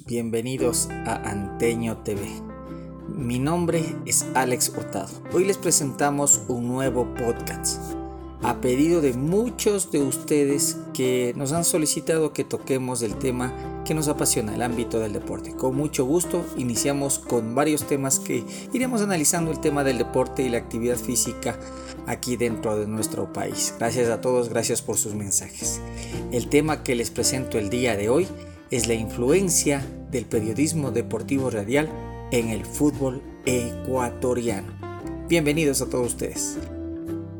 Bienvenidos a Anteño TV. Mi nombre es Alex Hurtado. Hoy les presentamos un nuevo podcast a pedido de muchos de ustedes que nos han solicitado que toquemos el tema que nos apasiona, el ámbito del deporte. Con mucho gusto iniciamos con varios temas que iremos analizando el tema del deporte y la actividad física aquí dentro de nuestro país. Gracias a todos, gracias por sus mensajes. El tema que les presento el día de hoy la influencia del periodismo deportivo radial en el fútbol ecuatoriano. Bienvenidos a todos ustedes.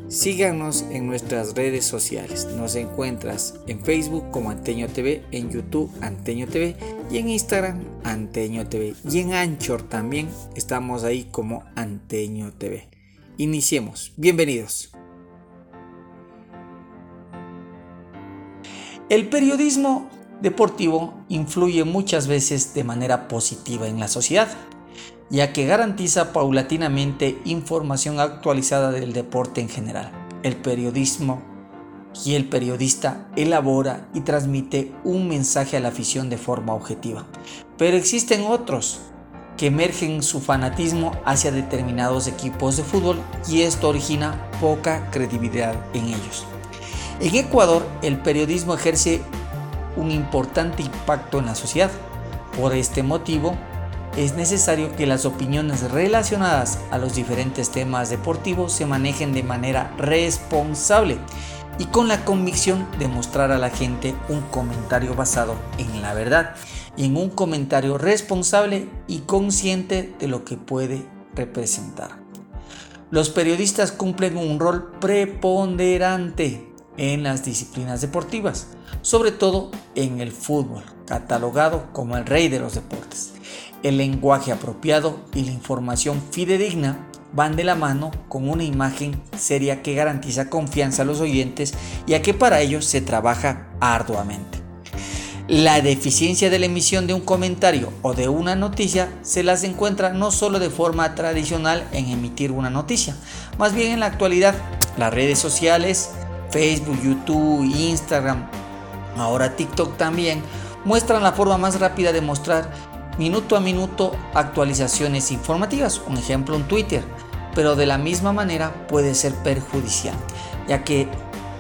Síganos en nuestras redes sociales. Nos encuentras en Facebook como Anteño TV, en YouTube Anteño TV y en Instagram Anteño TV. Y en Anchor también estamos ahí como Anteño TV. Iniciemos. Bienvenidos. El periodismo deportivo influye muchas veces de manera positiva en la sociedad ya que garantiza paulatinamente información actualizada del deporte en general. El periodismo y el periodista elabora y transmite un mensaje a la afición de forma objetiva. Pero existen otros que emergen su fanatismo hacia determinados equipos de fútbol y esto origina poca credibilidad en ellos. En Ecuador el periodismo ejerce un importante impacto en la sociedad. Por este motivo, es necesario que las opiniones relacionadas a los diferentes temas deportivos se manejen de manera responsable y con la convicción de mostrar a la gente un comentario basado en la verdad y en un comentario responsable y consciente de lo que puede representar. Los periodistas cumplen un rol preponderante en las disciplinas deportivas, sobre todo en el fútbol, catalogado como el rey de los deportes. El lenguaje apropiado y la información fidedigna van de la mano con una imagen seria que garantiza confianza a los oyentes ya que para ello se trabaja arduamente. La deficiencia de la emisión de un comentario o de una noticia se las encuentra no solo de forma tradicional en emitir una noticia, más bien en la actualidad las redes sociales, Facebook, YouTube, Instagram, ahora TikTok también, muestran la forma más rápida de mostrar minuto a minuto actualizaciones informativas, un ejemplo un Twitter, pero de la misma manera puede ser perjudicial, ya que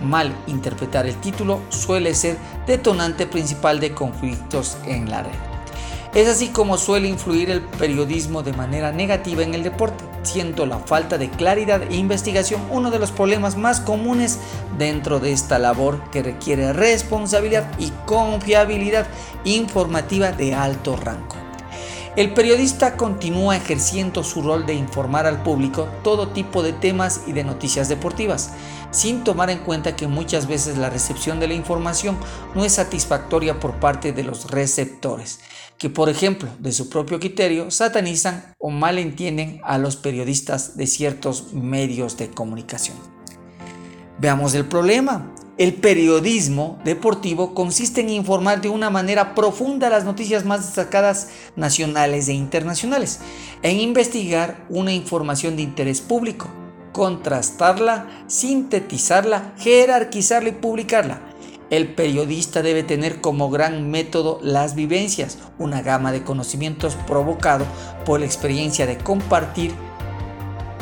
mal interpretar el título suele ser detonante principal de conflictos en la red. Es así como suele influir el periodismo de manera negativa en el deporte, siendo la falta de claridad e investigación uno de los problemas más comunes dentro de esta labor que requiere responsabilidad y confiabilidad informativa de alto rango. El periodista continúa ejerciendo su rol de informar al público todo tipo de temas y de noticias deportivas, sin tomar en cuenta que muchas veces la recepción de la información no es satisfactoria por parte de los receptores, que por ejemplo, de su propio criterio, satanizan o malentienden a los periodistas de ciertos medios de comunicación. Veamos el problema. El periodismo deportivo consiste en informar de una manera profunda las noticias más destacadas nacionales e internacionales, en investigar una información de interés público, contrastarla, sintetizarla, jerarquizarla y publicarla. El periodista debe tener como gran método las vivencias, una gama de conocimientos provocado por la experiencia de compartir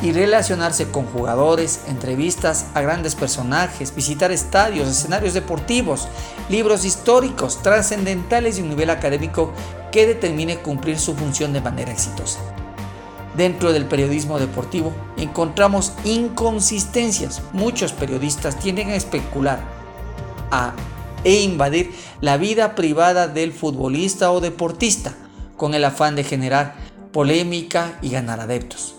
y relacionarse con jugadores, entrevistas a grandes personajes, visitar estadios, escenarios deportivos, libros históricos, trascendentales y un nivel académico que determine cumplir su función de manera exitosa. Dentro del periodismo deportivo encontramos inconsistencias. Muchos periodistas tienden a especular a, e invadir la vida privada del futbolista o deportista con el afán de generar polémica y ganar adeptos.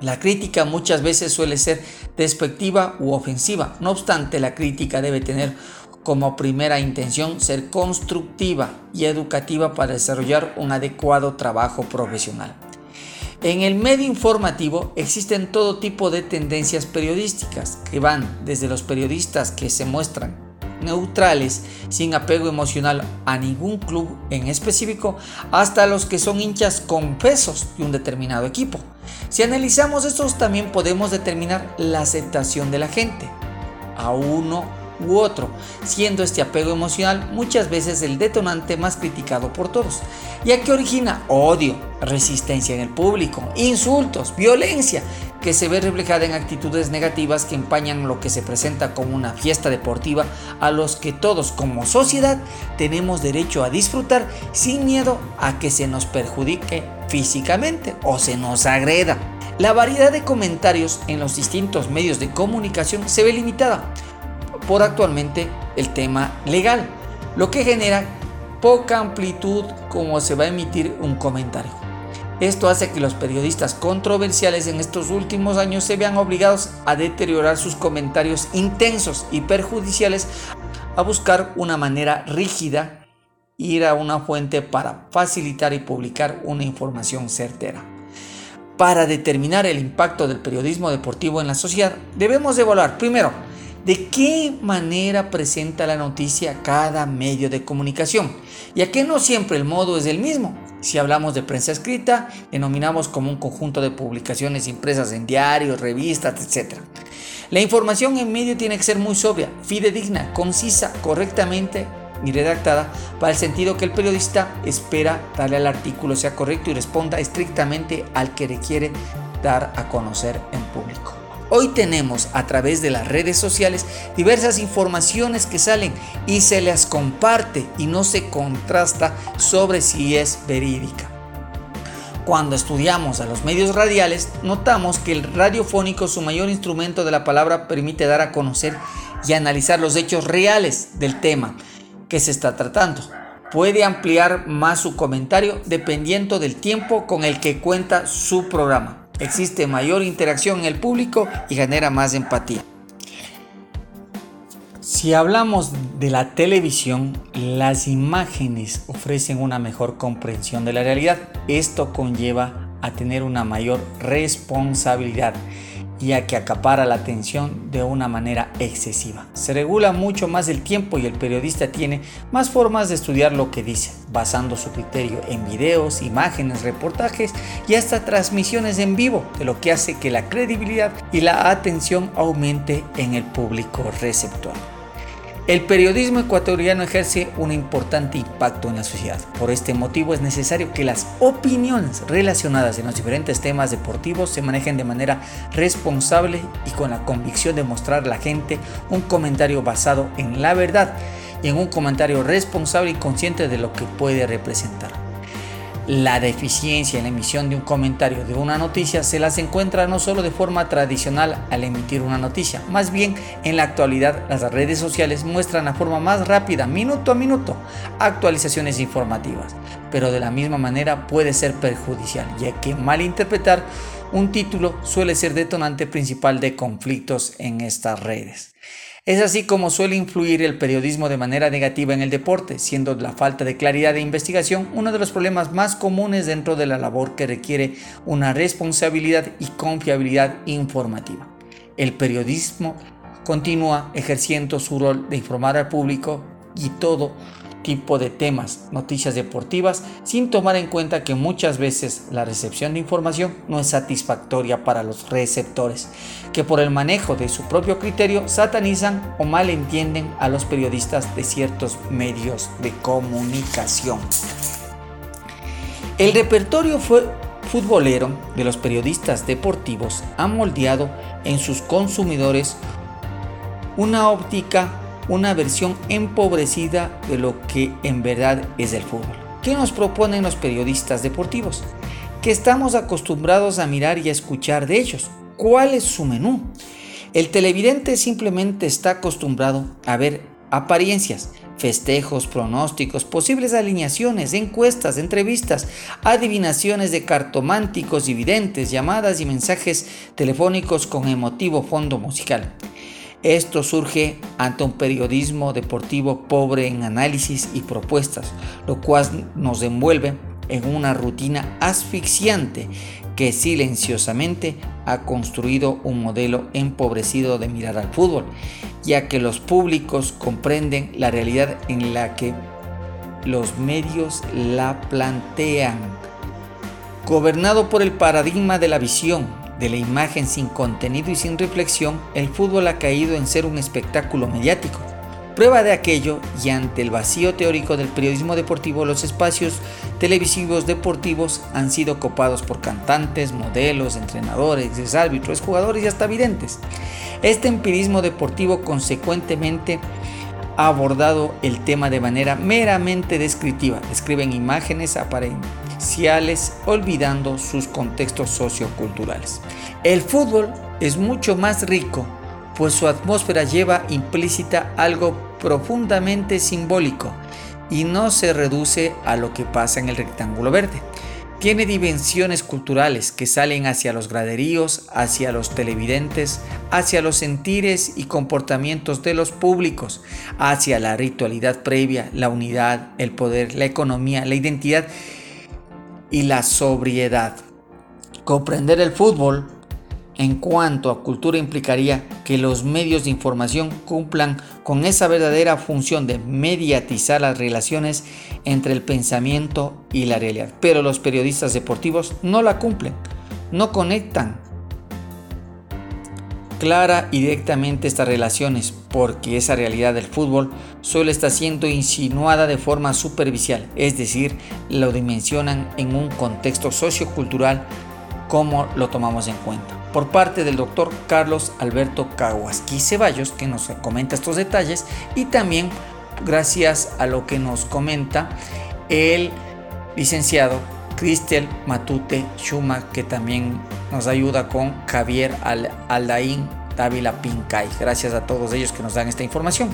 La crítica muchas veces suele ser despectiva u ofensiva, no obstante la crítica debe tener como primera intención ser constructiva y educativa para desarrollar un adecuado trabajo profesional. En el medio informativo existen todo tipo de tendencias periodísticas que van desde los periodistas que se muestran neutrales, sin apego emocional a ningún club en específico, hasta los que son hinchas confesos de un determinado equipo. Si analizamos estos también podemos determinar la aceptación de la gente. A uno u otro, siendo este apego emocional muchas veces el detonante más criticado por todos, ya que origina odio, resistencia en el público, insultos, violencia, que se ve reflejada en actitudes negativas que empañan lo que se presenta como una fiesta deportiva a los que todos como sociedad tenemos derecho a disfrutar sin miedo a que se nos perjudique físicamente o se nos agreda. La variedad de comentarios en los distintos medios de comunicación se ve limitada por actualmente el tema legal, lo que genera poca amplitud como se va a emitir un comentario. Esto hace que los periodistas controversiales en estos últimos años se vean obligados a deteriorar sus comentarios intensos y perjudiciales a buscar una manera rígida, ir a una fuente para facilitar y publicar una información certera. Para determinar el impacto del periodismo deportivo en la sociedad, debemos evaluar primero de qué manera presenta la noticia cada medio de comunicación, ya que no siempre el modo es el mismo. Si hablamos de prensa escrita, denominamos como un conjunto de publicaciones impresas en diarios, revistas, etc. La información en medio tiene que ser muy sobria, fidedigna, concisa, correctamente y redactada para el sentido que el periodista espera darle al artículo sea correcto y responda estrictamente al que requiere dar a conocer en público. Hoy tenemos a través de las redes sociales diversas informaciones que salen y se las comparte y no se contrasta sobre si es verídica. Cuando estudiamos a los medios radiales, notamos que el radiofónico, su mayor instrumento de la palabra, permite dar a conocer y analizar los hechos reales del tema, que se está tratando. Puede ampliar más su comentario dependiendo del tiempo con el que cuenta su programa. Existe mayor interacción en el público y genera más empatía. Si hablamos de la televisión, las imágenes ofrecen una mejor comprensión de la realidad. Esto conlleva a tener una mayor responsabilidad ya que acapara la atención de una manera excesiva. Se regula mucho más el tiempo y el periodista tiene más formas de estudiar lo que dice, basando su criterio en videos, imágenes, reportajes y hasta transmisiones en vivo, de lo que hace que la credibilidad y la atención aumente en el público receptor. El periodismo ecuatoriano ejerce un importante impacto en la sociedad. Por este motivo es necesario que las opiniones relacionadas en los diferentes temas deportivos se manejen de manera responsable y con la convicción de mostrar a la gente un comentario basado en la verdad y en un comentario responsable y consciente de lo que puede representar. La deficiencia en la emisión de un comentario de una noticia se las encuentra no solo de forma tradicional al emitir una noticia, más bien en la actualidad las redes sociales muestran a forma más rápida, minuto a minuto, actualizaciones informativas, pero de la misma manera puede ser perjudicial, ya que malinterpretar un título suele ser detonante principal de conflictos en estas redes. Es así como suele influir el periodismo de manera negativa en el deporte, siendo la falta de claridad de investigación uno de los problemas más comunes dentro de la labor que requiere una responsabilidad y confiabilidad informativa. El periodismo continúa ejerciendo su rol de informar al público y todo tipo de temas, noticias deportivas, sin tomar en cuenta que muchas veces la recepción de información no es satisfactoria para los receptores, que por el manejo de su propio criterio satanizan o malentienden a los periodistas de ciertos medios de comunicación. El repertorio fue futbolero de los periodistas deportivos ha moldeado en sus consumidores una óptica una versión empobrecida de lo que en verdad es el fútbol. ¿Qué nos proponen los periodistas deportivos? Que estamos acostumbrados a mirar y a escuchar de ellos. ¿Cuál es su menú? El televidente simplemente está acostumbrado a ver apariencias, festejos, pronósticos, posibles alineaciones, encuestas, entrevistas, adivinaciones de cartománticos y videntes, llamadas y mensajes telefónicos con emotivo fondo musical. Esto surge ante un periodismo deportivo pobre en análisis y propuestas, lo cual nos envuelve en una rutina asfixiante que silenciosamente ha construido un modelo empobrecido de mirar al fútbol, ya que los públicos comprenden la realidad en la que los medios la plantean. Gobernado por el paradigma de la visión, de la imagen sin contenido y sin reflexión, el fútbol ha caído en ser un espectáculo mediático, Prueba de aquello, y ante el vacío teórico del periodismo deportivo, los espacios televisivos deportivos han sido copados por cantantes, modelos, entrenadores, árbitros, jugadores y hasta videntes. Este empirismo deportivo consecuentemente ha abordado el tema de manera meramente descriptiva. Describen imágenes olvidando sus contextos socioculturales. El fútbol es mucho más rico pues su atmósfera lleva implícita algo profundamente simbólico y no se reduce a lo que pasa en el rectángulo verde. Tiene dimensiones culturales que salen hacia los graderíos, hacia los televidentes, hacia los sentires y comportamientos de los públicos, hacia la ritualidad previa, la unidad, el poder, la economía, la identidad y la sobriedad. Comprender el fútbol en cuanto a cultura implicaría que los medios de información cumplan con esa verdadera función de mediatizar las relaciones entre el pensamiento y la realidad. Pero los periodistas deportivos no la cumplen, no conectan clara y directamente estas relaciones porque esa realidad del fútbol solo está siendo insinuada de forma superficial, es decir, lo dimensionan en un contexto sociocultural como lo tomamos en cuenta. Por parte del doctor Carlos Alberto Caguasqui Ceballos, que nos comenta estos detalles, y también gracias a lo que nos comenta el licenciado Cristel Matute Schuma, que también nos ayuda con Javier Aldaín Dávila Pincay. Gracias a todos ellos que nos dan esta información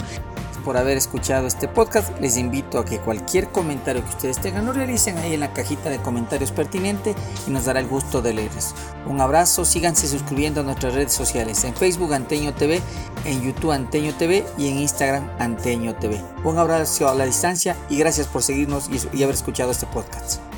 por haber escuchado este podcast. Les invito a que cualquier comentario que ustedes tengan lo realicen ahí en la cajita de comentarios pertinente y nos dará el gusto de leerles. Un abrazo, síganse suscribiendo a nuestras redes sociales en Facebook Anteño TV, en YouTube Anteño TV y en Instagram Anteño TV. Un abrazo a la distancia y gracias por seguirnos y, y haber escuchado este podcast.